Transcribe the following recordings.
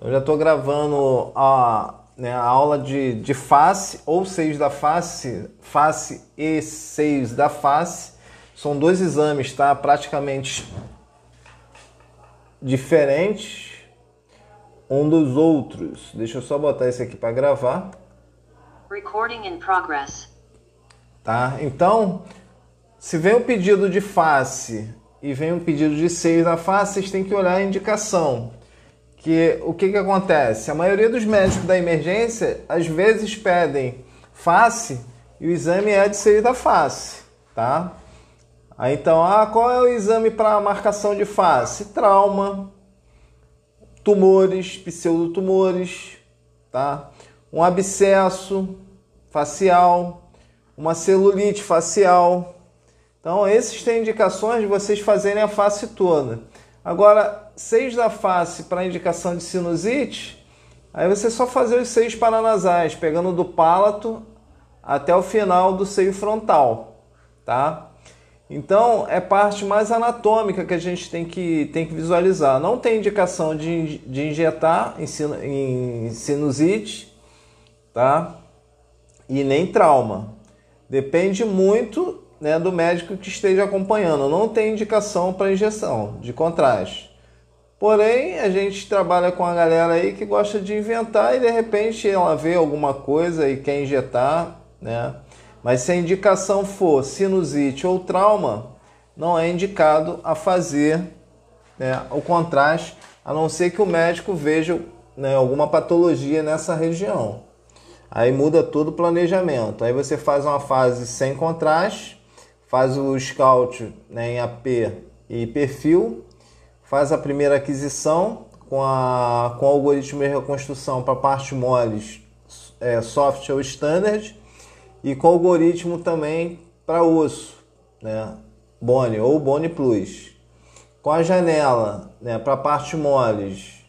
Eu já estou gravando a, né, a aula de, de face ou seios da face, face e seios da face. São dois exames, tá? Praticamente diferentes um dos outros. Deixa eu só botar esse aqui para gravar. Recording in progress. Tá? Então, se vem um pedido de face e vem um pedido de seio da face, vocês têm que olhar a indicação. Que o que, que acontece? A maioria dos médicos da emergência às vezes pedem face e o exame é de seio da face, tá? Aí então, ah, qual é o exame para marcação de face? Trauma, tumores, pseudotumores, tá? Um abscesso facial, uma celulite facial. Então, esses têm indicações de vocês fazerem a face toda. Agora, seis da face para indicação de sinusite, aí você só fazer os seios paranasais, pegando do palato até o final do seio frontal, tá? Então, é parte mais anatômica que a gente tem que, tem que visualizar. Não tem indicação de, de injetar em, em sinusite, tá? E nem trauma. Depende muito né, do médico que esteja acompanhando. Não tem indicação para injeção de contraste. Porém, a gente trabalha com a galera aí que gosta de inventar e de repente ela vê alguma coisa e quer injetar, né? Mas se a indicação for sinusite ou trauma, não é indicado a fazer né, o contraste, a não ser que o médico veja né, alguma patologia nessa região. Aí muda todo o planejamento. Aí você faz uma fase sem contraste, faz o scout né, em AP e perfil, faz a primeira aquisição com, a, com o algoritmo de reconstrução para parte moles, é, soft ou standard e com algoritmo também para osso, né? Bone ou Bone Plus. Com a janela, né, para parte moles,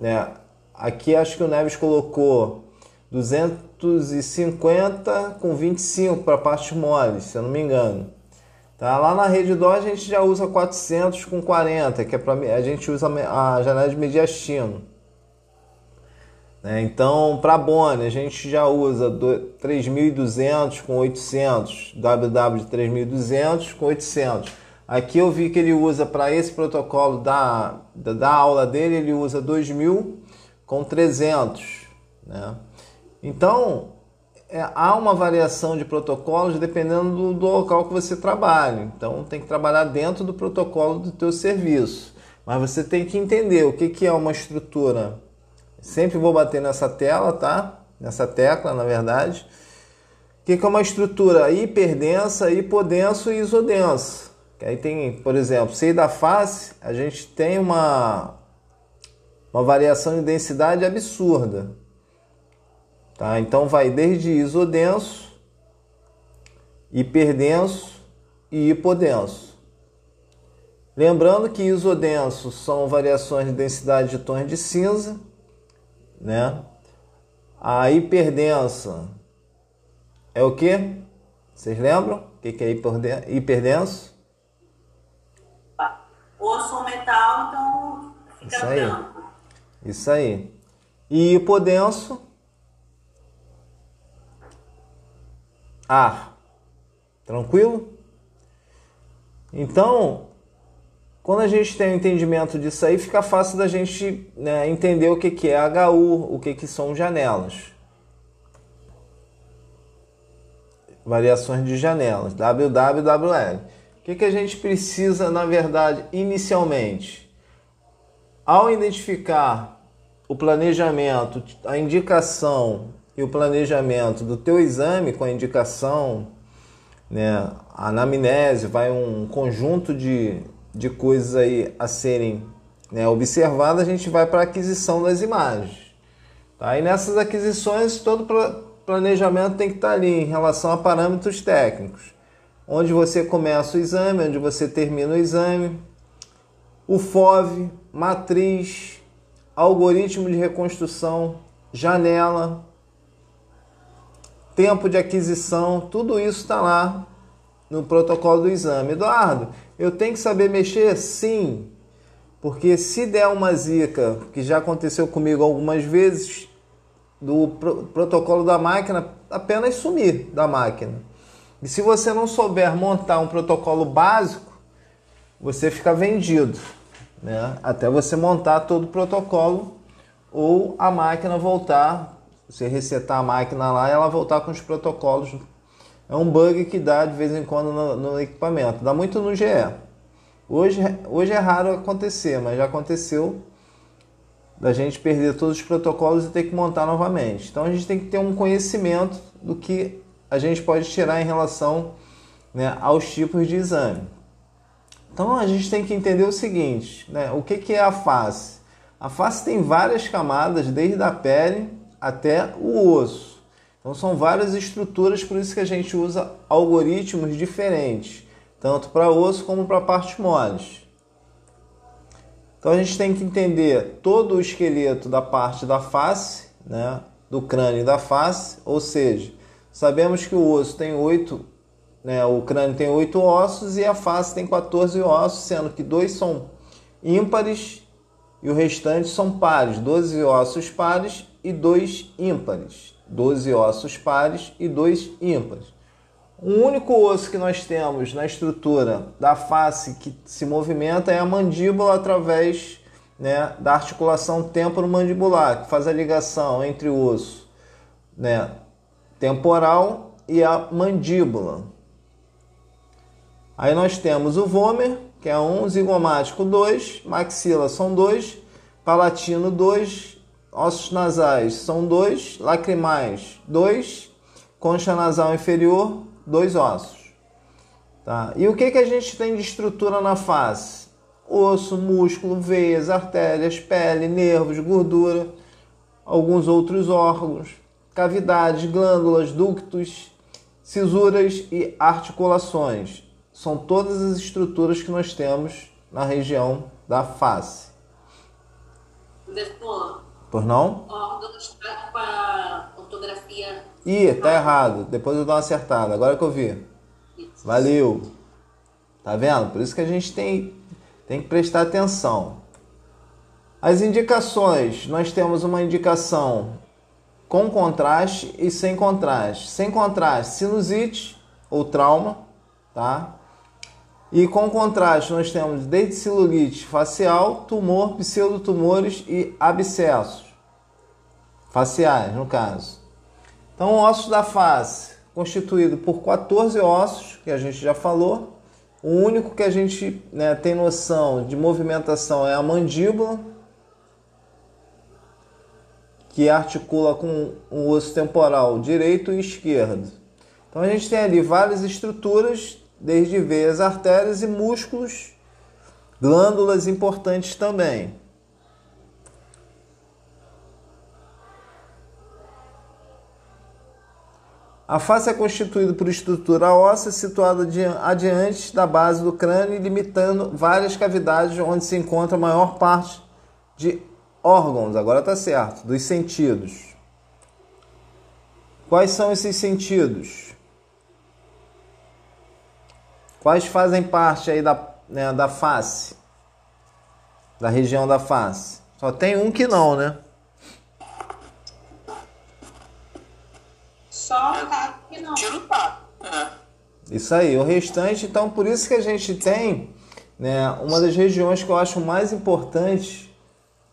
né? Aqui acho que o Neves colocou 250 com 25 para parte moles, se eu não me engano. Tá? Lá na rede dó a gente já usa 400 com 40, que é para a gente usa a janela de mediastino. Né? Então, para Boni, a gente já usa 3.200 com 800, WW de 3.200 com 800. Aqui eu vi que ele usa para esse protocolo da, da, da, aula dele, ele usa 2.000 com 300. Né? Então, é, há uma variação de protocolos dependendo do, do, local que você trabalha. Então, tem que trabalhar dentro do protocolo do teu serviço. Mas você tem que entender o que, que é uma estrutura Sempre vou bater nessa tela, tá? Nessa tecla, na verdade. O que é uma estrutura hiperdensa, hipodenso e isodenso? Aí tem, por exemplo, seio da face, a gente tem uma, uma variação de densidade absurda. Tá? Então vai desde isodenso, hiperdenso e hipodenso. Lembrando que isodenso são variações de densidade de tons de cinza né? A hiperdensa é o que? Vocês lembram? O que é hiperdenso? Osso ou metal, então fica Isso aí. branco. Isso aí. E hipodenso? Ar. Tranquilo? Então, quando a gente tem o um entendimento disso aí, fica fácil da gente né, entender o que, que é HU, o que, que são janelas. Variações de janelas, WWWL. O que, que a gente precisa, na verdade, inicialmente? Ao identificar o planejamento, a indicação e o planejamento do teu exame com a indicação, né, a anamnese, vai um conjunto de de coisas aí a serem né, observadas, a gente vai para a aquisição das imagens. Tá? E nessas aquisições, todo planejamento tem que estar tá ali em relação a parâmetros técnicos. Onde você começa o exame, onde você termina o exame, o FOV, matriz, algoritmo de reconstrução, janela, tempo de aquisição, tudo isso está lá no protocolo do exame. Eduardo, eu tenho que saber mexer? Sim. Porque se der uma zica, que já aconteceu comigo algumas vezes, do pro protocolo da máquina apenas sumir da máquina. E se você não souber montar um protocolo básico, você fica vendido, né? Até você montar todo o protocolo ou a máquina voltar, você resetar a máquina lá e ela voltar com os protocolos. É um bug que dá de vez em quando no, no equipamento, dá muito no GE. Hoje, hoje é raro acontecer, mas já aconteceu da gente perder todos os protocolos e ter que montar novamente. Então a gente tem que ter um conhecimento do que a gente pode tirar em relação né, aos tipos de exame. Então a gente tem que entender o seguinte, né, o que, que é a face? A face tem várias camadas, desde a pele até o osso. Então são várias estruturas, por isso que a gente usa algoritmos diferentes tanto para osso como para partes moles. Então a gente tem que entender todo o esqueleto da parte da face, né, do crânio e da face, ou seja, sabemos que o osso tem oito, né, o crânio tem oito ossos e a face tem 14 ossos, sendo que dois são ímpares e o restante são pares, 12 ossos pares e dois ímpares, 12 ossos pares e dois ímpares. O único osso que nós temos na estrutura da face que se movimenta é a mandíbula através né, da articulação temporomandibular, que faz a ligação entre o osso né, temporal e a mandíbula. Aí nós temos o vômer, que é um, zigomático 2, maxila são dois, palatino 2, ossos nasais são dois, lacrimais 2, concha nasal inferior dois ossos. Tá? E o que, que a gente tem de estrutura na face? Osso, músculo, veias, artérias, pele, nervos, gordura, alguns outros órgãos, cavidades, glândulas, ductos, cisuras e articulações. São todas as estruturas que nós temos na região da face. Doutor, Por não? órgãos com a ortografia. Ih, tá errado. Depois eu dou uma acertada. Agora que eu vi. Valeu. Tá vendo? Por isso que a gente tem, tem que prestar atenção. As indicações, nós temos uma indicação com contraste e sem contraste. Sem contraste, sinusite ou trauma, tá? E com contraste, nós temos desde celulite facial, tumor, pseudotumores e abscessos faciais, no caso. Então, ossos da face, constituído por 14 ossos, que a gente já falou. O único que a gente né, tem noção de movimentação é a mandíbula, que articula com o osso temporal direito e esquerdo. Então a gente tem ali várias estruturas, desde veias, artérias e músculos, glândulas importantes também. A face é constituída por estrutura óssea situada adiante da base do crânio, limitando várias cavidades onde se encontra a maior parte de órgãos, agora está certo, dos sentidos. Quais são esses sentidos? Quais fazem parte aí da, né, da face? Da região da face? Só tem um que não, né? Só tá que não. É. Isso aí, o restante, então por isso que a gente tem né, uma das regiões que eu acho mais importante,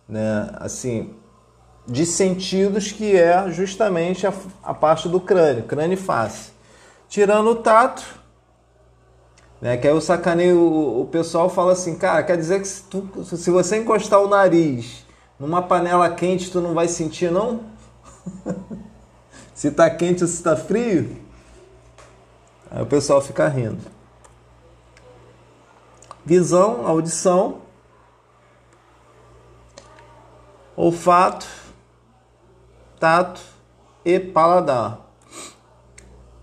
né, assim, de sentidos, que é justamente a, a parte do crânio, crânio e face. Tirando o tato, né, que aí eu sacaneio, o, o pessoal fala assim, cara, quer dizer que se, tu, se você encostar o nariz numa panela quente, tu não vai sentir, não? se tá quente ou se tá frio? Aí o pessoal fica rindo. Visão, audição, olfato, tato e paladar.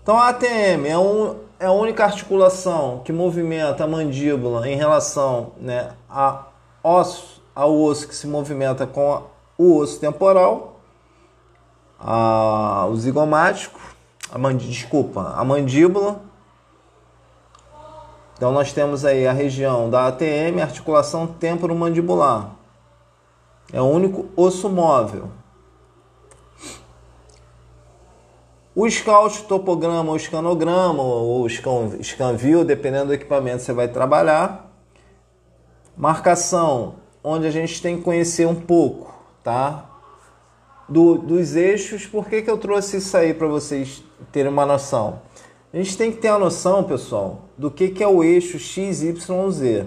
Então a ATM é, um, é a única articulação que movimenta a mandíbula em relação né, a osso, ao osso que se movimenta com a, o osso temporal, a, o zigomático, a desculpa, a mandíbula Então nós temos aí a região da ATM, articulação temporomandibular. É o único osso móvel. O scout, topograma, o escanograma, ou scanview, dependendo do equipamento que você vai trabalhar. Marcação, onde a gente tem que conhecer um pouco, tá? Do, dos eixos, por que, que eu trouxe isso aí para vocês terem uma noção? A gente tem que ter a noção, pessoal, do que, que é o eixo XYZ.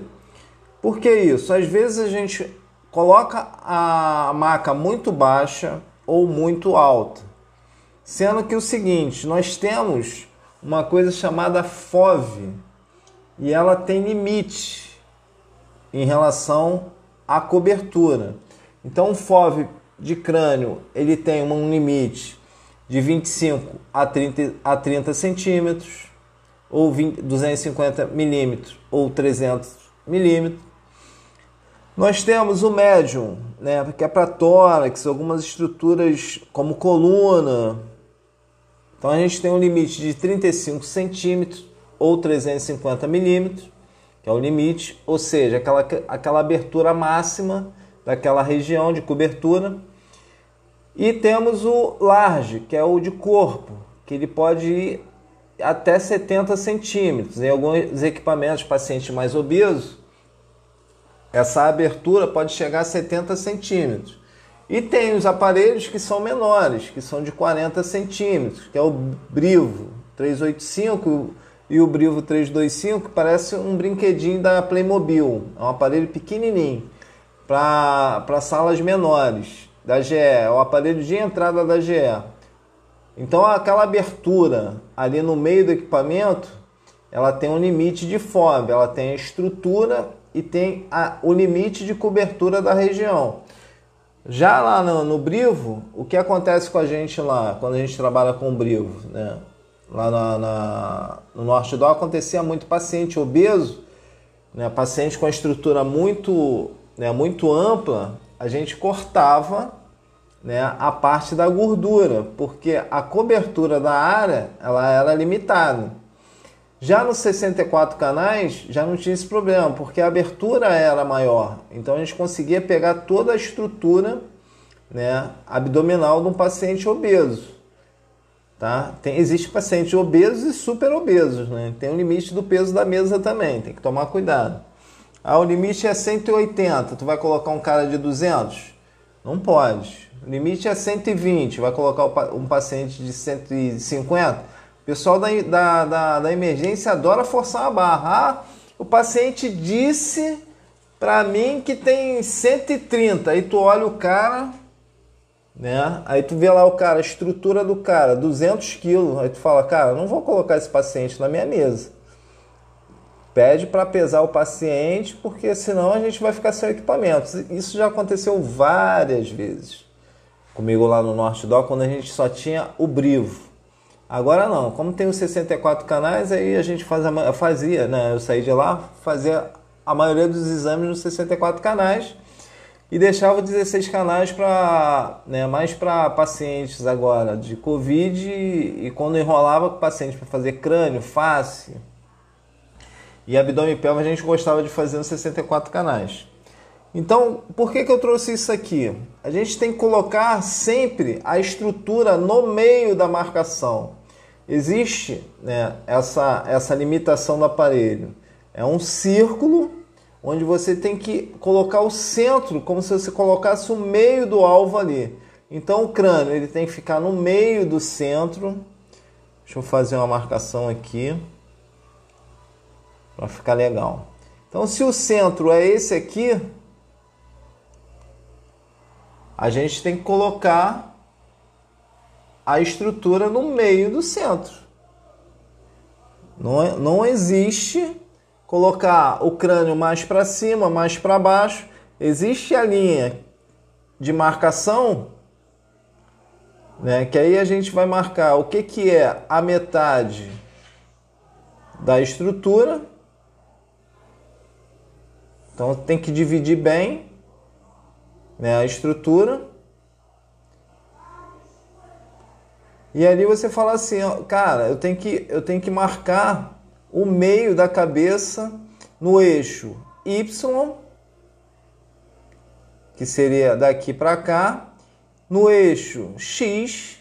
Por que isso? Às vezes a gente coloca a maca muito baixa ou muito alta. Sendo que o seguinte, nós temos uma coisa chamada FOV e ela tem limite em relação à cobertura. Então o FOV de crânio ele tem um limite de 25 a 30, a 30 centímetros, ou 20, 250 milímetros, ou 300 milímetros. Nós temos o médium, né, que é para tórax, algumas estruturas como coluna. Então a gente tem um limite de 35 centímetros ou 350 milímetros, que é o limite, ou seja, aquela, aquela abertura máxima daquela região de cobertura. E temos o large, que é o de corpo, que ele pode ir até 70 centímetros. Em alguns equipamentos, pacientes mais obesos, essa abertura pode chegar a 70 centímetros. E tem os aparelhos que são menores, que são de 40 centímetros, que é o Brivo 385 e o Brivo 325, que parece um brinquedinho da Playmobil. É um aparelho pequenininho para salas menores da GE, é o aparelho de entrada da GE. Então aquela abertura ali no meio do equipamento, ela tem um limite de FOB, ela tem a estrutura e tem a, o limite de cobertura da região. Já lá no, no, Brivo, o que acontece com a gente lá, quando a gente trabalha com o Brivo, né? Lá na, na, no Norte do acontecia muito paciente obeso, né? paciente com a estrutura muito, né? muito ampla, a gente cortava né, a parte da gordura, porque a cobertura da área ela era limitada. Já nos 64 canais já não tinha esse problema, porque a abertura era maior. Então a gente conseguia pegar toda a estrutura né, abdominal de um paciente obeso. Tá? Tem, existe pacientes obesos e super obesos. Né? Tem um limite do peso da mesa também, tem que tomar cuidado. Ah, o limite é 180, tu vai colocar um cara de 200? Não pode. O limite é 120, vai colocar um paciente de 150. Pessoal da, da, da, da emergência adora forçar a barra. Ah, o paciente disse para mim que tem 130. Aí tu olha o cara, né? Aí tu vê lá o cara, a estrutura do cara, 200 quilos. Aí tu fala, cara, não vou colocar esse paciente na minha mesa. Pede para pesar o paciente, porque senão a gente vai ficar sem equipamento. Isso já aconteceu várias vezes comigo lá no Norte Dó, quando a gente só tinha o Brivo. Agora não, como tem os 64 canais, aí a gente faz a, fazia, né? Eu saí de lá, fazia a maioria dos exames nos 64 canais e deixava 16 canais para né, mais para pacientes agora de Covid e, quando enrolava com pacientes para fazer crânio, face e abdômen e pelve, a gente gostava de fazer nos 64 canais. Então, por que, que eu trouxe isso aqui? A gente tem que colocar sempre a estrutura no meio da marcação. Existe né, essa, essa limitação do aparelho. É um círculo onde você tem que colocar o centro, como se você colocasse o meio do alvo ali. Então o crânio ele tem que ficar no meio do centro. Deixa eu fazer uma marcação aqui para ficar legal. Então se o centro é esse aqui, a gente tem que colocar a estrutura no meio do centro. Não, é, não existe colocar o crânio mais para cima, mais para baixo. Existe a linha de marcação, né, que aí a gente vai marcar o que, que é a metade da estrutura. Então tem que dividir bem né, a estrutura. E ali você fala assim, ó, cara, eu tenho que eu tenho que marcar o meio da cabeça no eixo Y, que seria daqui para cá, no eixo X,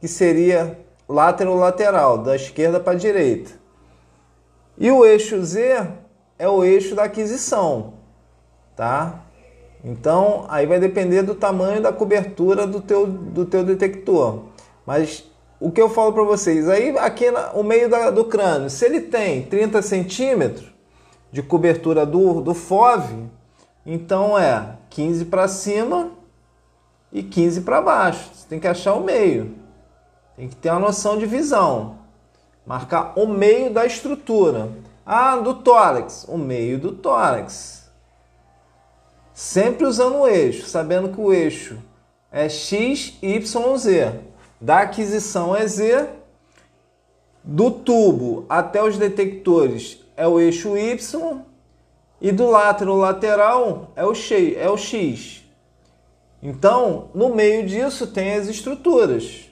que seria lateral-lateral, da esquerda para a direita. E o eixo Z é o eixo da aquisição, tá? Então, aí vai depender do tamanho da cobertura do teu, do teu detector. Mas o que eu falo para vocês, aí aqui no meio da, do crânio, se ele tem 30 centímetros de cobertura do, do FOV, então é 15 para cima e 15 para baixo. Você tem que achar o meio. Tem que ter uma noção de visão. Marcar o meio da estrutura. Ah, do tórax. O meio do tórax. Sempre usando o eixo, sabendo que o eixo é X, Y, Z. Da aquisição é Z. Do tubo até os detectores é o eixo Y. E do lateral lateral é o X. É o X. Então, no meio disso tem as estruturas.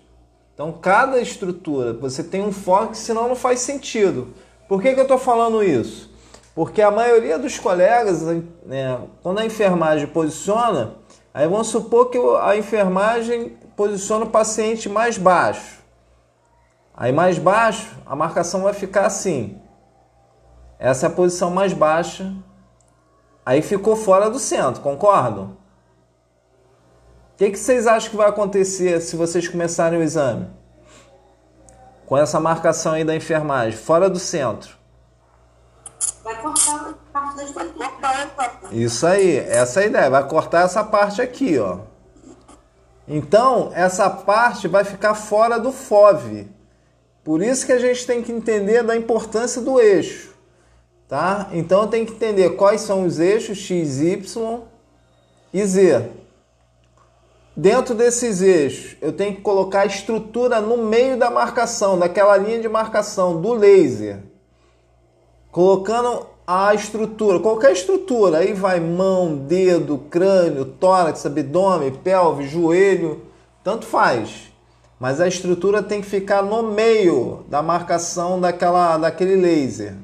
Então, cada estrutura, você tem um foco, senão não faz sentido. Por que, que eu estou falando isso? Porque a maioria dos colegas, né, quando a enfermagem posiciona, aí vamos supor que a enfermagem posiciona o paciente mais baixo. Aí mais baixo, a marcação vai ficar assim. Essa é a posição mais baixa. Aí ficou fora do centro, concordam? que, que vocês acham que vai acontecer se vocês começarem o exame? Com essa marcação aí da enfermagem, fora do centro. Vai cortar parte das cortar. Isso aí, essa é a ideia. Vai cortar essa parte aqui, ó. Então, essa parte vai ficar fora do FOV. Por isso que a gente tem que entender da importância do eixo. Tá? Então, tenho que entender quais são os eixos X, Y e Z. Dentro desses eixos, eu tenho que colocar a estrutura no meio da marcação, daquela linha de marcação do laser. Colocando a estrutura, qualquer estrutura, aí vai mão, dedo, crânio, tórax, abdômen, pelve, joelho, tanto faz. Mas a estrutura tem que ficar no meio da marcação daquela, daquele laser.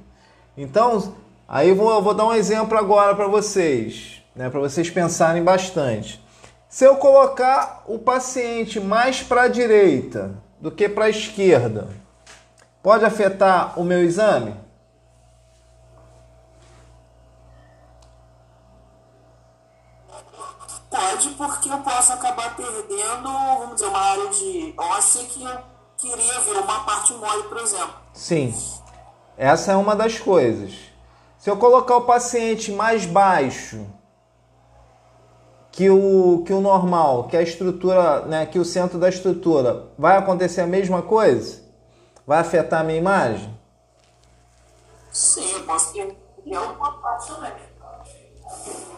Então, aí eu vou, eu vou dar um exemplo agora para vocês, né, para vocês pensarem bastante. Se eu colocar o paciente mais para a direita do que para a esquerda, pode afetar o meu exame? Pode, porque eu posso acabar perdendo, vamos dizer, uma área de óssea que eu queria ver, uma parte mole, por exemplo. Sim, essa é uma das coisas. Se eu colocar o paciente mais baixo que o, que o normal, que a estrutura, né, que o centro da estrutura, vai acontecer a mesma coisa? Vai afetar a minha imagem? Sim, eu posso ter uma parte também.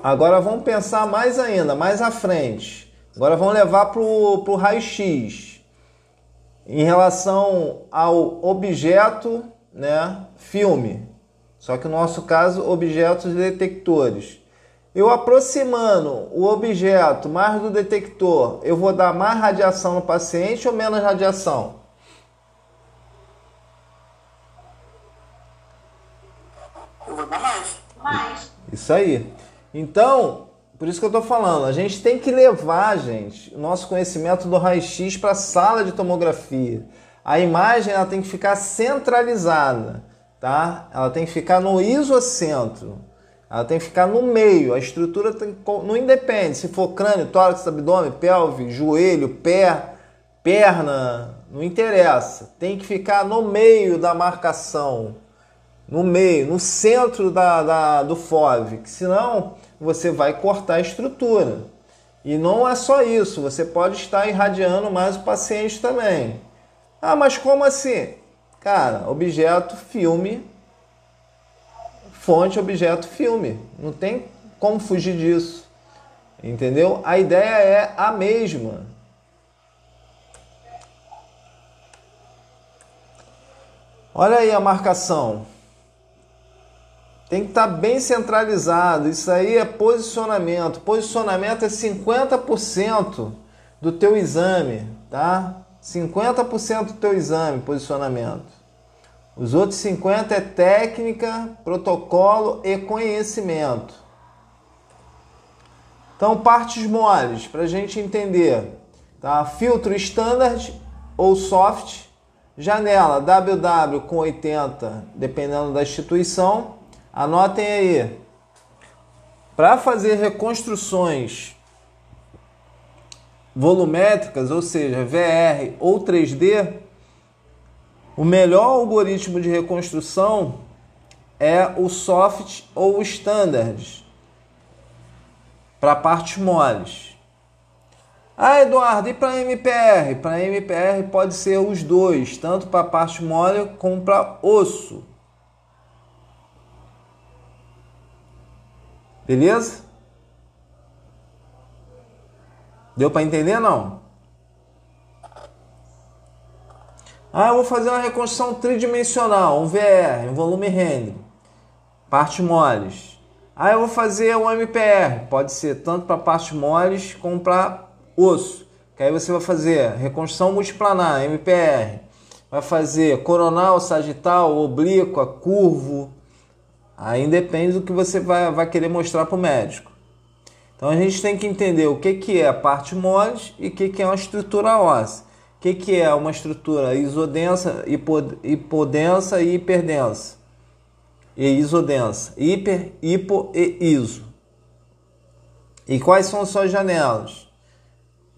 Agora vamos pensar mais ainda, mais à frente. Agora vamos levar para o raio-x. Em relação ao objeto, né, filme. Só que no nosso caso, objetos detectores. Eu aproximando o objeto mais do detector, eu vou dar mais radiação no paciente ou menos radiação? Eu vou dar mais. Mais. Isso aí. Então, por isso que eu estou falando, a gente tem que levar, gente, o nosso conhecimento do raio-x para a sala de tomografia. A imagem ela tem que ficar centralizada, tá? Ela tem que ficar no isocentro. Ela tem que ficar no meio. A estrutura tem, não independe se for crânio, tórax, abdômen, pelve, joelho, pé, perna, não interessa. Tem que ficar no meio da marcação, no meio, no centro da, da do FOV, que senão você vai cortar a estrutura. E não é só isso, você pode estar irradiando mais o paciente também. Ah, mas como assim? Cara, objeto, filme, fonte, objeto, filme. Não tem como fugir disso. Entendeu? A ideia é a mesma. Olha aí a marcação. Tem que estar bem centralizado. Isso aí é posicionamento. Posicionamento é 50% do teu exame, tá? 50% do teu exame, posicionamento. Os outros 50 é técnica, protocolo e conhecimento. Então, partes moles, para a gente entender. Tá? Filtro standard ou soft, janela WW com 80, dependendo da instituição. Anotem aí. Para fazer reconstruções volumétricas, ou seja, VR ou 3D, o melhor algoritmo de reconstrução é o soft ou o standard para partes moles. Ah, Eduardo, e para MPR? Para MPR pode ser os dois, tanto para parte mole como para osso. Beleza? Deu para entender não? Ah, eu vou fazer uma reconstrução tridimensional, um VR, um volume render, partes moles. Ah, eu vou fazer um MPR, pode ser tanto para partes moles como para osso. Que aí você vai fazer reconstrução multiplanar, MPR. Vai fazer coronal, sagital, oblíqua, curvo. Aí depende do que você vai, vai querer mostrar para o médico. Então a gente tem que entender o que, que é a parte moles e o que, que é uma estrutura óssea. O que, que é uma estrutura isodensa, hipodensa e hiperdensa? E isodensa. Hiper, hipo e iso. E quais são suas janelas?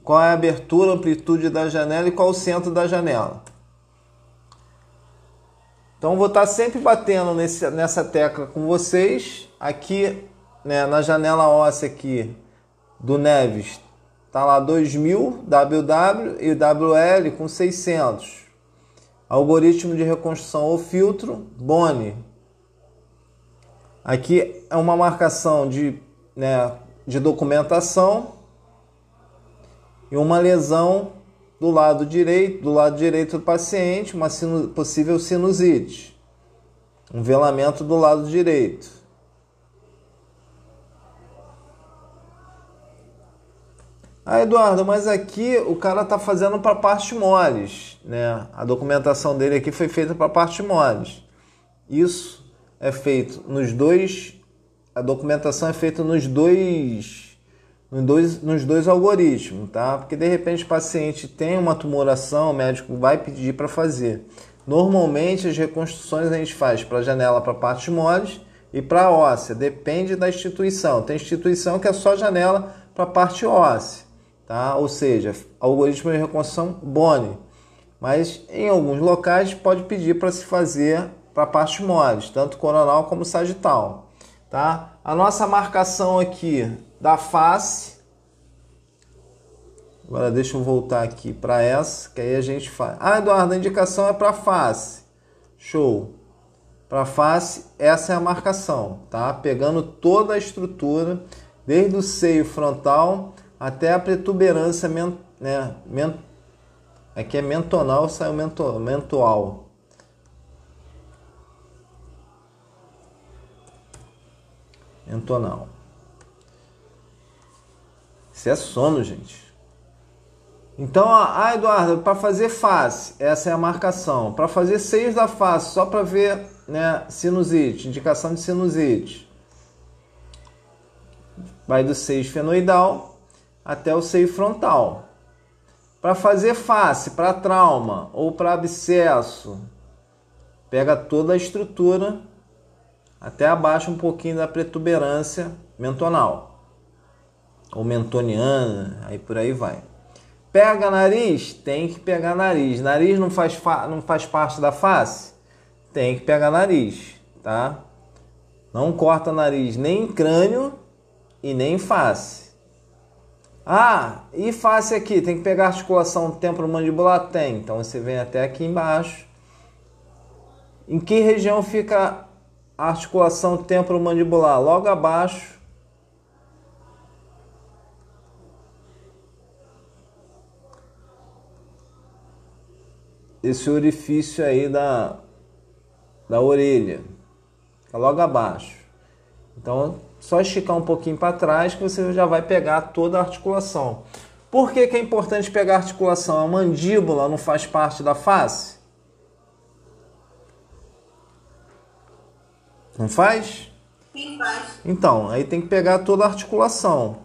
Qual é a abertura, amplitude da janela e qual o centro da janela? Então vou estar sempre batendo nesse, nessa tecla com vocês. Aqui né, na janela óssea aqui do Neves Tá lá 2000 WW e WL com 600. Algoritmo de reconstrução ou filtro Boni. Aqui é uma marcação de, né, de documentação e uma lesão do lado direito, do lado direito do paciente, uma possível sinusite. Um velamento do lado direito. Ah, Eduardo, mas aqui o cara está fazendo para partes moles, né? A documentação dele aqui foi feita para partes moles. Isso é feito nos dois, a documentação é feita nos dois, nos dois, nos dois algoritmos, tá? Porque de repente o paciente tem uma tumoração, o médico vai pedir para fazer. Normalmente as reconstruções a gente faz para janela para partes moles e para óssea, depende da instituição. Tem instituição que é só janela para parte óssea tá? ou seja, algoritmo de reconstrução Boni. Mas em alguns locais pode pedir para se fazer para partes moles, tanto coronal como sagital. Tá? A nossa marcação aqui da face. Agora deixa eu voltar aqui para essa, que aí a gente faz. Ah, Eduardo, a indicação é para face. Show. Para face, essa é a marcação, tá? Pegando toda a estrutura, desde o seio frontal até a protuberância men, né, men, aqui é mentonal, saiu mento, mentual. Mentonal. Isso é sono, gente. Então, ah, Eduardo, para fazer face, essa é a marcação. Para fazer seios da face, só para ver né, sinusite, indicação de sinusite. Vai do seio esfenoidal até o seio frontal. Para fazer face, para trauma ou para abscesso, pega toda a estrutura até abaixo um pouquinho da protuberância mentonal ou mentoniana, aí por aí vai. Pega nariz, tem que pegar nariz. Nariz não faz, não faz parte da face? Tem que pegar nariz, tá? Não corta nariz nem em crânio e nem em face. Ah, e face aqui, tem que pegar articulação temporomandibular? Tem. Então você vem até aqui embaixo. Em que região fica a articulação temporomandibular? Logo abaixo. Esse orifício aí da, da orelha. Fica logo abaixo. Então, só esticar um pouquinho para trás que você já vai pegar toda a articulação. Por que, que é importante pegar a articulação? A mandíbula não faz parte da face? Não faz? Faz? Então, aí tem que pegar toda a articulação.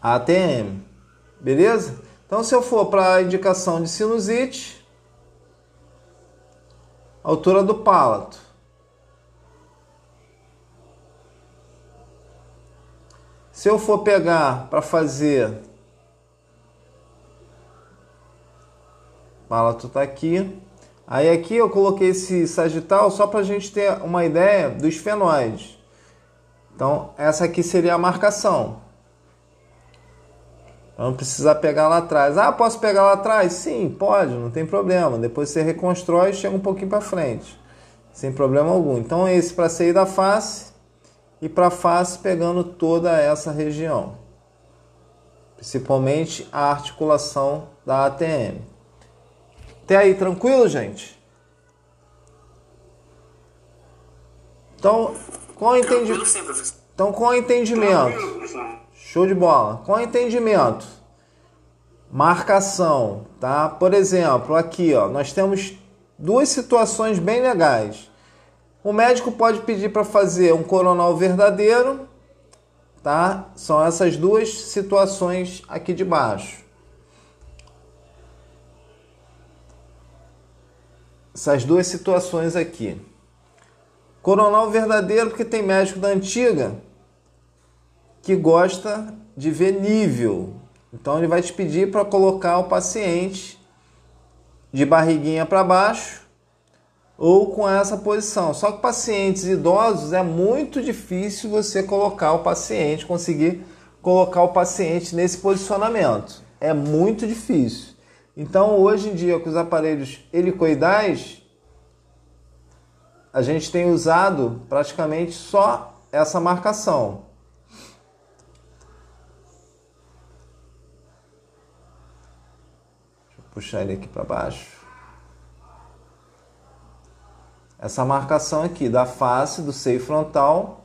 ATM. Beleza? Então, se eu for para a indicação de sinusite, altura do palato. Se eu for pegar para fazer palato tá aqui. Aí aqui eu coloquei esse sagital só para a gente ter uma ideia dos fenóides. Então essa aqui seria a marcação. Não precisar pegar lá atrás. Ah, posso pegar lá atrás? Sim, pode, não tem problema. Depois você reconstrói e chega um pouquinho para frente. Sem problema algum. Então esse para sair da face e para face pegando toda essa região. Principalmente a articulação da ATM. Até aí, tranquilo, gente? Então, com o entendimento. Então, com o entendimento. Show de bola. Com o entendimento. Marcação, tá? Por exemplo, aqui, ó, nós temos duas situações bem legais. O médico pode pedir para fazer um coronal verdadeiro, tá? São essas duas situações aqui de baixo. essas duas situações aqui. Coronal verdadeiro, porque tem médico da antiga que gosta de ver nível. Então ele vai te pedir para colocar o paciente de barriguinha para baixo ou com essa posição. Só que pacientes idosos é muito difícil você colocar o paciente, conseguir colocar o paciente nesse posicionamento. É muito difícil. Então, hoje em dia, com os aparelhos helicoidais, a gente tem usado praticamente só essa marcação. Deixa eu puxar ele aqui para baixo. Essa marcação aqui da face do seio frontal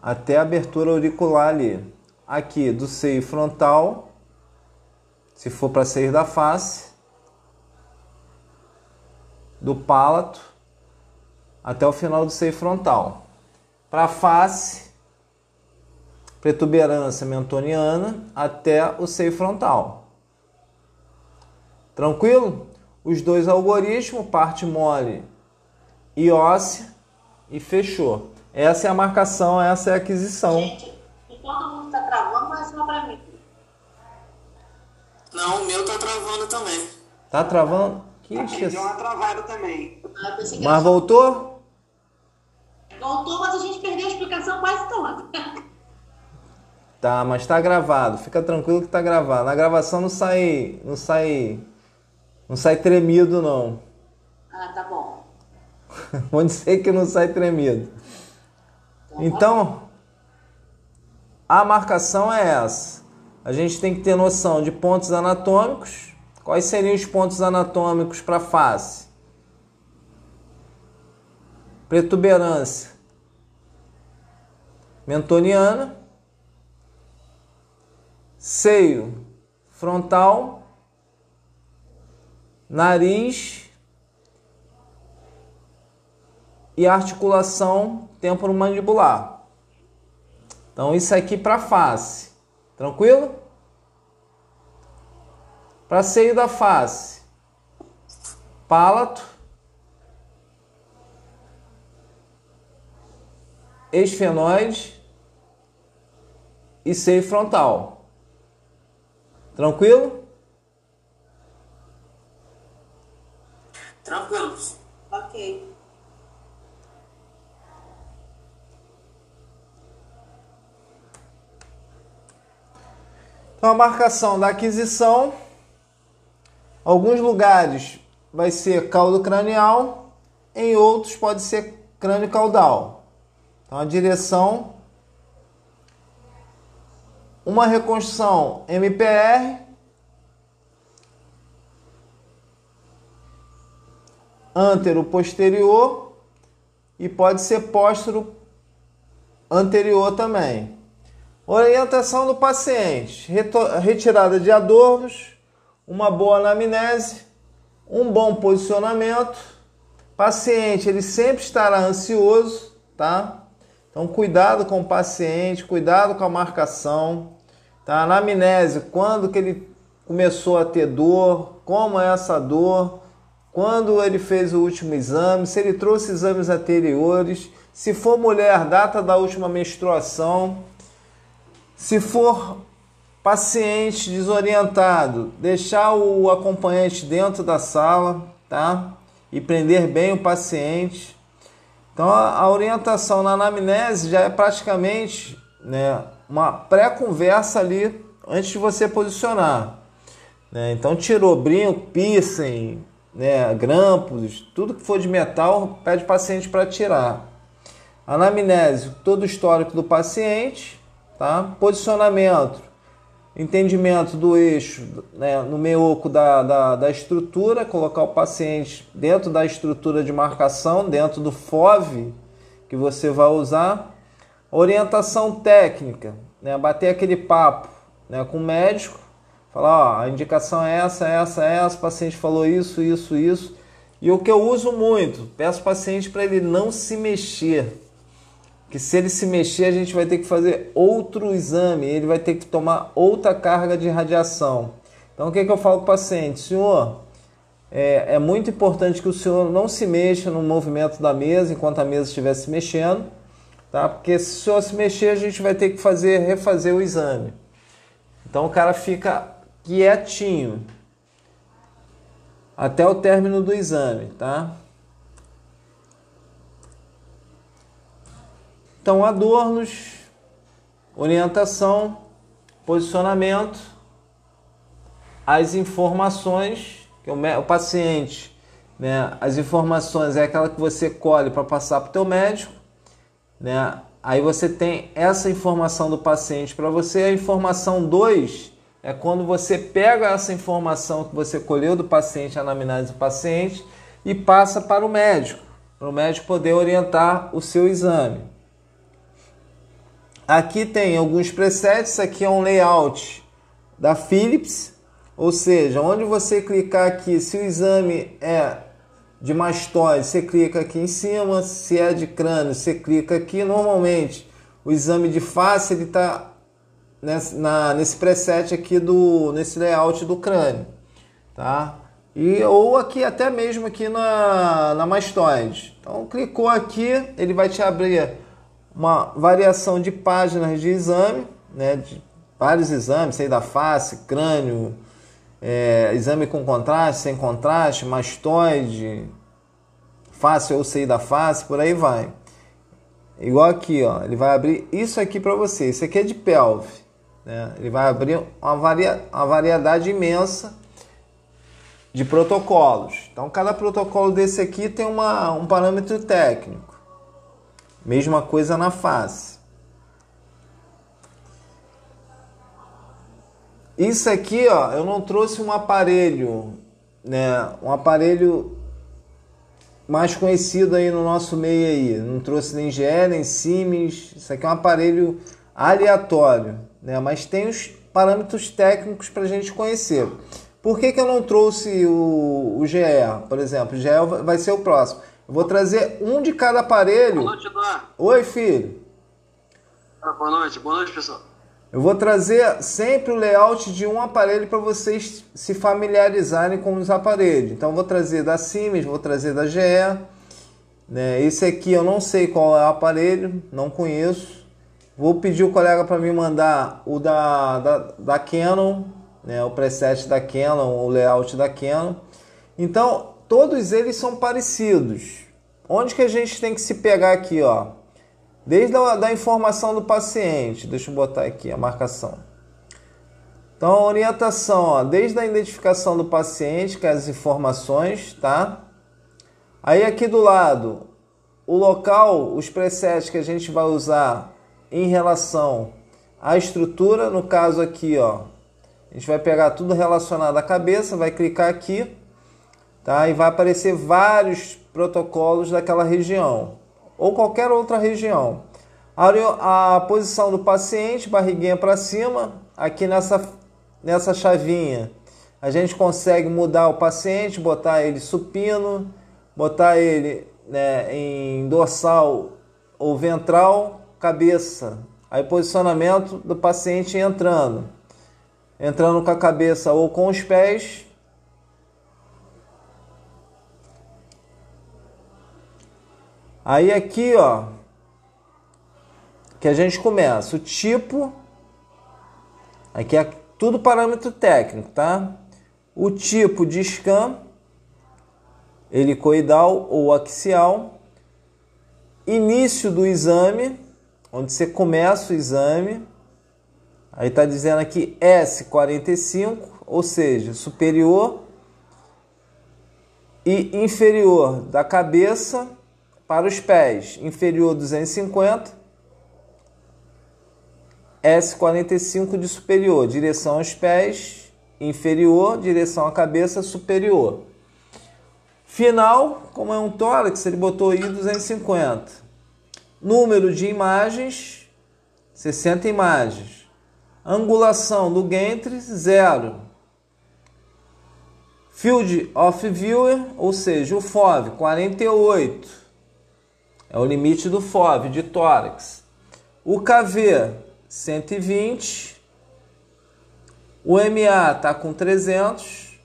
até a abertura auricular ali aqui do seio frontal, se for para seio da face, do palato até o final do seio frontal. Para a face, protuberância mentoniana até o seio frontal. Tranquilo? Os dois algoritmos, parte mole e óssea, e fechou. Essa é a marcação, essa é a aquisição. Gente, todo mundo tá travando, mas só pra mim. Não, o meu tá travando também. Tá travando? Que Aqui deu uma travada também. Ah, Mas voltou? Voltou, mas a gente perdeu a explicação quase toda. Tá, mas tá gravado. Fica tranquilo que tá gravado. Na gravação não sai, não sai, não sai tremido não. Ah, tá bom. Vou dizer que não sai tremido. Então, a marcação é essa. A gente tem que ter noção de pontos anatômicos. Quais seriam os pontos anatômicos para face? Protuberância mentoniana, seio frontal, nariz e articulação temporomandibular. Então isso aqui para face, tranquilo? Para seio da face, palato, esfenoide e seio frontal. Tranquilo? Tranquilo. Ok. Então a marcação da aquisição, alguns lugares vai ser caldo cranial, em outros pode ser crânio caudal. Então a direção, uma reconstrução MPR, antero posterior e pode ser póstero anterior também. Orientação do paciente: retirada de adornos, uma boa anamnese, um bom posicionamento. Paciente, ele sempre estará ansioso, tá? Então, cuidado com o paciente, cuidado com a marcação, tá? Anamnese, quando que ele começou a ter dor, como é essa dor, quando ele fez o último exame, se ele trouxe exames anteriores, se for mulher, data da última menstruação, se for paciente desorientado, deixar o acompanhante dentro da sala, tá? E prender bem o paciente. Então a orientação na anamnese já é praticamente, né, uma pré-conversa ali antes de você posicionar. Né? Então tirou brinco, piercing, né, grampos, tudo que for de metal, pede o paciente para tirar. Anamnese, todo o histórico do paciente, tá? Posicionamento, entendimento do eixo né, no meio da, da, da, estrutura, colocar o paciente dentro da estrutura de marcação, dentro do FOV que você vai usar. Orientação técnica, né, bater aquele papo né, com o médico, falar, ó, a indicação é essa, essa, essa, o paciente falou isso, isso, isso. E o que eu uso muito, peço paciente para ele não se mexer que se ele se mexer, a gente vai ter que fazer outro exame, ele vai ter que tomar outra carga de radiação. Então, o que, que eu falo para o paciente? Senhor, é, é, muito importante que o senhor não se mexa no movimento da mesa enquanto a mesa estiver se mexendo, tá? Porque se senhor se mexer, a gente vai ter que fazer, refazer o exame. Então, o cara fica quietinho até o término do exame, tá? Então, adornos, orientação, posicionamento, as informações que o, paciente, né, as informações é aquela que você colhe para passar para o teu médico, né? Aí você tem essa informação do paciente para você. A informação 2 é quando você pega essa informação que você colheu do paciente, a anamnese do paciente, e passa para o médico, para o médico poder orientar o seu exame. Aqui tem alguns presets, aqui é um layout da Philips, ou seja, onde você clicar aqui, se o exame é de mastoide, você clica aqui em cima, se é de crânio, você clica aqui. Normalmente, o exame de face ele está nesse, nesse preset aqui do nesse layout do crânio, tá? E ou aqui até mesmo aqui na na mastoide. Então, clicou aqui, ele vai te abrir uma variação de páginas de exame, né, de vários exames, sei da face, crânio, é, exame com contraste, sem contraste, mastoide, face ou sei da face, por aí vai. Igual aqui, ó, ele vai abrir isso aqui para você. Isso aqui é de pelve, né? Ele vai abrir uma, varia, uma variedade imensa de protocolos. Então, cada protocolo desse aqui tem uma, um parâmetro técnico. Mesma coisa na face. Isso aqui, ó, eu não trouxe um aparelho, né? Um aparelho mais conhecido aí no nosso meio aí. Não trouxe nem GE, nem Siemens. Isso aqui é um aparelho aleatório, né? Mas tem os parâmetros técnicos para a gente conhecer. Por que, que eu não trouxe o, o GE, por exemplo? O GE vai ser o próximo. Eu vou trazer um de cada aparelho. Boa noite, Eduardo. Oi, filho. Ah, boa noite, boa noite, pessoal. Eu vou trazer sempre o layout de um aparelho para vocês se familiarizarem com os aparelhos. Então, vou trazer da Siemens, vou trazer da GE. Né? Esse aqui eu não sei qual é o aparelho, não conheço. Vou pedir o colega para me mandar o da, da, da Canon, né? o preset da Canon, o layout da Canon. Então, todos eles são parecidos. Onde que a gente tem que se pegar aqui, ó? Desde a da informação do paciente, deixa eu botar aqui a marcação. Então, a orientação, ó, desde a identificação do paciente, que é as informações, tá? Aí aqui do lado, o local, os presets que a gente vai usar em relação à estrutura, no caso aqui, ó, a gente vai pegar tudo relacionado à cabeça, vai clicar aqui, tá? E vai aparecer vários protocolos daquela região ou qualquer outra região. A, posição do paciente, barriguinha para cima, aqui nessa, nessa chavinha, a gente consegue mudar o paciente, botar ele supino, botar ele né, em dorsal ou ventral, cabeça. Aí posicionamento do paciente entrando. Entrando com a cabeça ou com os pés. Aí aqui, ó, que a gente começa o tipo aqui é tudo parâmetro técnico, tá? O tipo de scan helicoidal ou axial, início do exame, onde você começa o exame, aí está dizendo aqui S45, ou seja, superior e inferior da cabeça para os pés, inferior 250, S45 de superior, direção aos pés, inferior, direção à cabeça, superior. Final, como é um tórax, ele botou aí 250. Número de imagens, 60 imagens. Angulação do Gantry, zero. Field of Viewer, ou seja, o FOV, 48. É o limite do FOV de tórax. O KV, 120. O MA está com 300.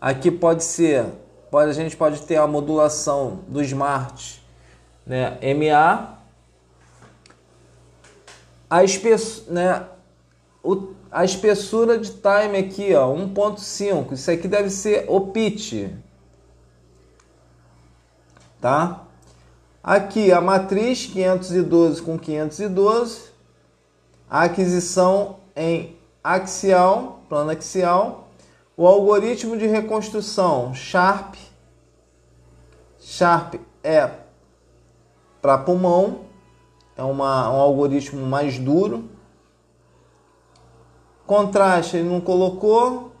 Aqui pode ser pode, a gente pode ter a modulação do Smart né, MA, a, espess, né, o, a espessura de time aqui, ó, 1.5, isso aqui deve ser o pitch, tá? Aqui a matriz 512 com 512, a aquisição em axial, plano axial, o algoritmo de reconstrução Sharp, Sharp é para pulmão, é uma, um algoritmo mais duro. Contraste ele não colocou.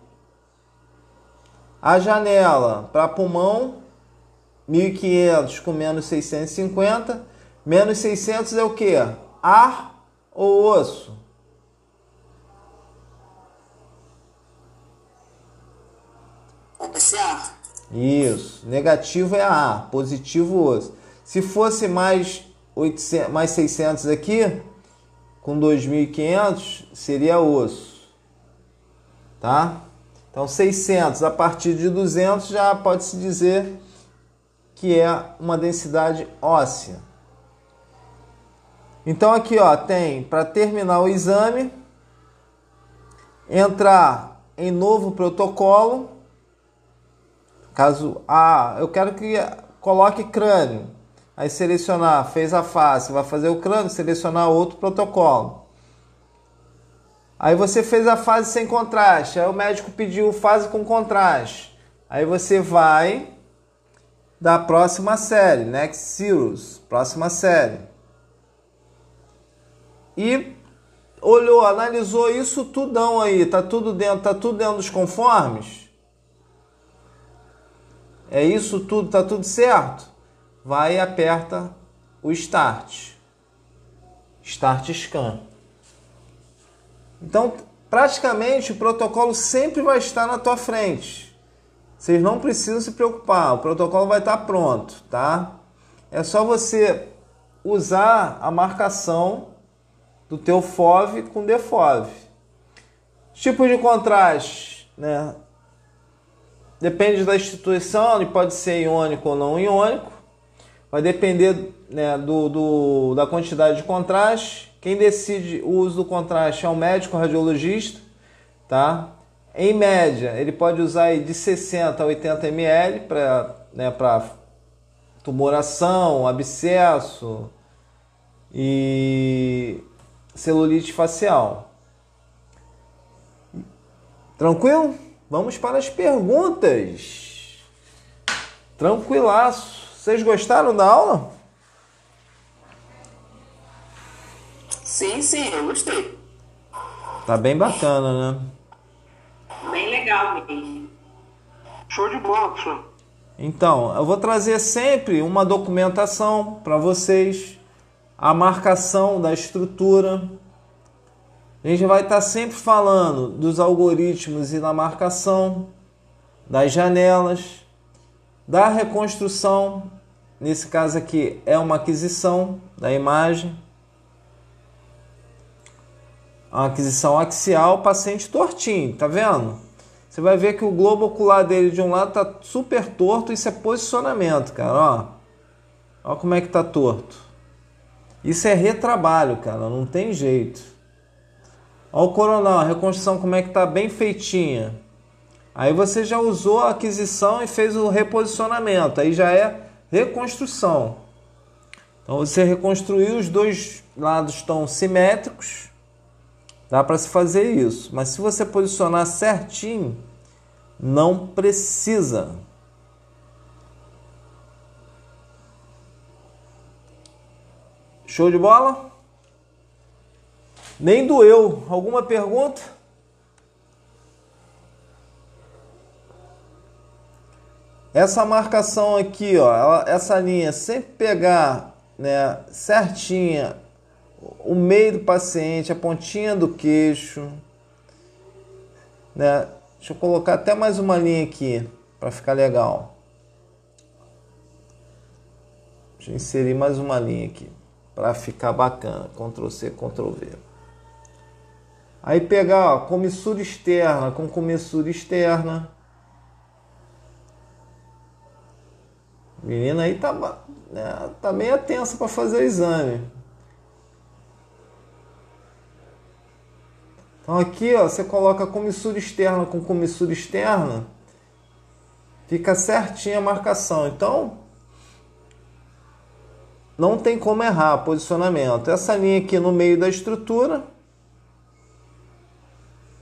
A janela para pulmão, 1500 com menos 650. Menos 600 é o que? Ar ou osso? A. Isso. Negativo é A, positivo osso. Se fosse mais 800, mais 600 aqui, com 2.500 seria osso. Tá? Então 600 a partir de 200 já pode se dizer que é uma densidade óssea. Então aqui ó, tem para terminar o exame entrar em novo protocolo Caso, ah, eu quero que coloque crânio. Aí selecionar, fez a face, vai fazer o crânio, selecionar outro protocolo. Aí você fez a fase sem contraste, aí o médico pediu fase com contraste. Aí você vai da próxima série, Next Series, próxima série. E olhou, analisou isso tudão aí, tá tudo dentro, tá tudo dentro dos conformes. É isso tudo, tá tudo certo? Vai e aperta o Start. Start Scan. Então, praticamente o protocolo sempre vai estar na tua frente. Vocês não precisam se preocupar, o protocolo vai estar pronto, tá? É só você usar a marcação do teu FOV com DFOV. Tipo de contraste, né? Depende da instituição, ele pode ser iônico ou não iônico. Vai depender né, do, do, da quantidade de contraste. Quem decide o uso do contraste é o médico radiologista. Tá? Em média, ele pode usar de 60 a 80 ml para né, tumoração, abscesso e celulite facial. Tranquilo? Vamos para as perguntas. Tranquilaço. Vocês gostaram da aula? Sim, sim, eu gostei. Tá bem bacana, né? Legal mesmo. Show de bola, professor. Então, eu vou trazer sempre uma documentação para vocês, a marcação da estrutura, A gente vai estar sempre falando dos algoritmos e da marcação, das janelas, da reconstrução. Nesse caso aqui é uma aquisição da imagem. Uma aquisição axial, paciente tortinho, tá vendo? Você vai ver que o globo ocular dele de um lado tá super torto, isso é posicionamento, cara, ó. Ó como é que tá torto. Isso é retrabalho, cara, não tem jeito. Olha o coronal, a reconstrução como é que tá bem feitinha. Aí você já usou a aquisição e fez o reposicionamento. Aí já é reconstrução. Então você reconstruiu, os dois lados estão simétricos. Dá para se fazer isso. Mas se você posicionar certinho, não precisa. Show de bola? Nem doeu. Alguma pergunta? Essa marcação aqui, ó, ela, essa linha, sempre pegar né, certinha o meio do paciente, a pontinha do queixo, né? Deixa eu colocar até mais uma linha aqui para ficar legal. Deixa eu inserir mais uma linha aqui para ficar bacana. Ctrl C, Ctrl V. Aí pegar ó, comissura externa com comissura externa. Menina aí tá, né, tá meio tensa para fazer o exame. Então aqui ó, você coloca comissura externa com comissura externa, fica certinha a marcação. Então não tem como errar posicionamento. Essa linha aqui no meio da estrutura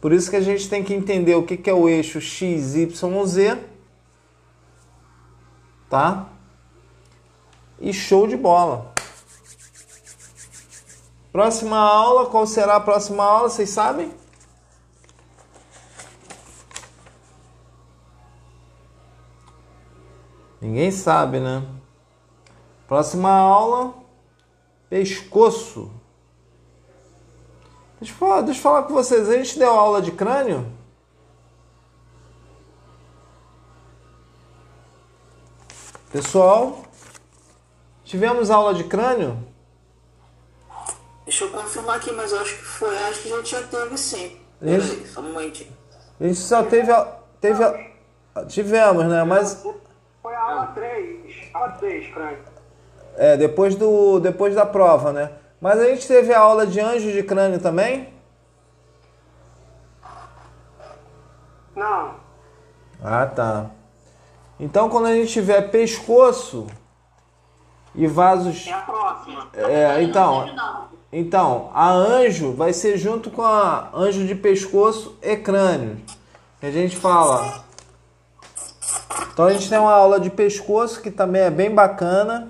por isso que a gente tem que entender o que é o eixo x, y, z, tá? E show de bola. Próxima aula, qual será a próxima aula? Vocês sabem? Ninguém sabe, né? Próxima aula, pescoço. Deixa eu, falar, deixa eu falar com vocês. A gente deu aula de crânio? Pessoal, tivemos aula de crânio? Deixa eu confirmar aqui, mas eu acho que foi, acho que a gente já teve sim. Isso. Peraí, só um momentinho. A gente só teve. a- teve a- tivemos, né? Mas Foi a aula 3. Aula 3, crânio. é, depois, do, depois da prova, né? Mas a gente teve a aula de anjo de crânio também? Não. Ah, tá. Então, quando a gente tiver pescoço e vasos. É a próxima. É, então, então, a anjo vai ser junto com a anjo de pescoço e crânio. A gente fala. Então, a gente tem uma aula de pescoço que também é bem bacana.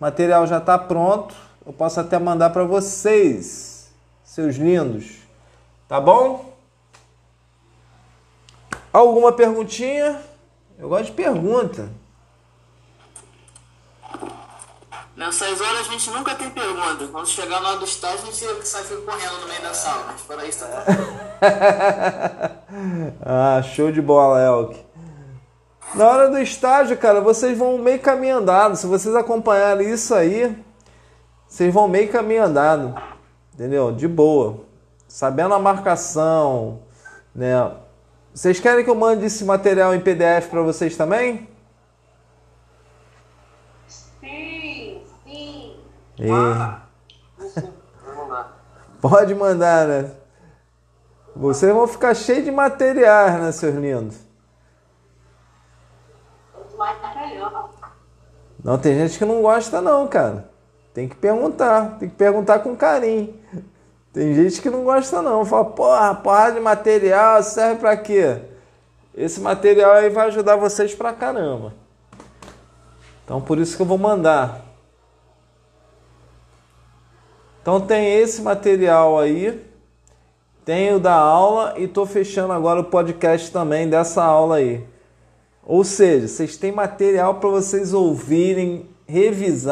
O material já está pronto. Eu posso até mandar para vocês, seus lindos. Tá bom? Alguma perguntinha? Eu gosto de pergunta. Nessas horas a gente nunca tem pergunta. Quando chegar na hora do estágio, a gente sai correndo no meio da sala. Mas para isso tá ah, show de bola, Elk. Na hora do estágio, cara, vocês vão meio caminho andado. Se vocês acompanharem isso aí, vocês vão meio caminho andado. Entendeu? De boa. Sabendo a marcação, né? Vocês querem que eu mande esse material em PDF para vocês também? Sim, sim. E... Pode mandar, né? Vocês vão ficar cheios de materiais, né, seus lindos? Não, tem gente que não gosta não, cara. Tem que perguntar, tem que perguntar com carinho. Tem gente que não gosta não, fala, porra, porra de material serve pra quê? Esse material aí vai ajudar vocês pra caramba. Então por isso que eu vou mandar. Então tem esse material aí, tem o da aula e tô fechando agora o podcast também dessa aula aí. Ou seja, vocês têm material para vocês ouvirem, revisar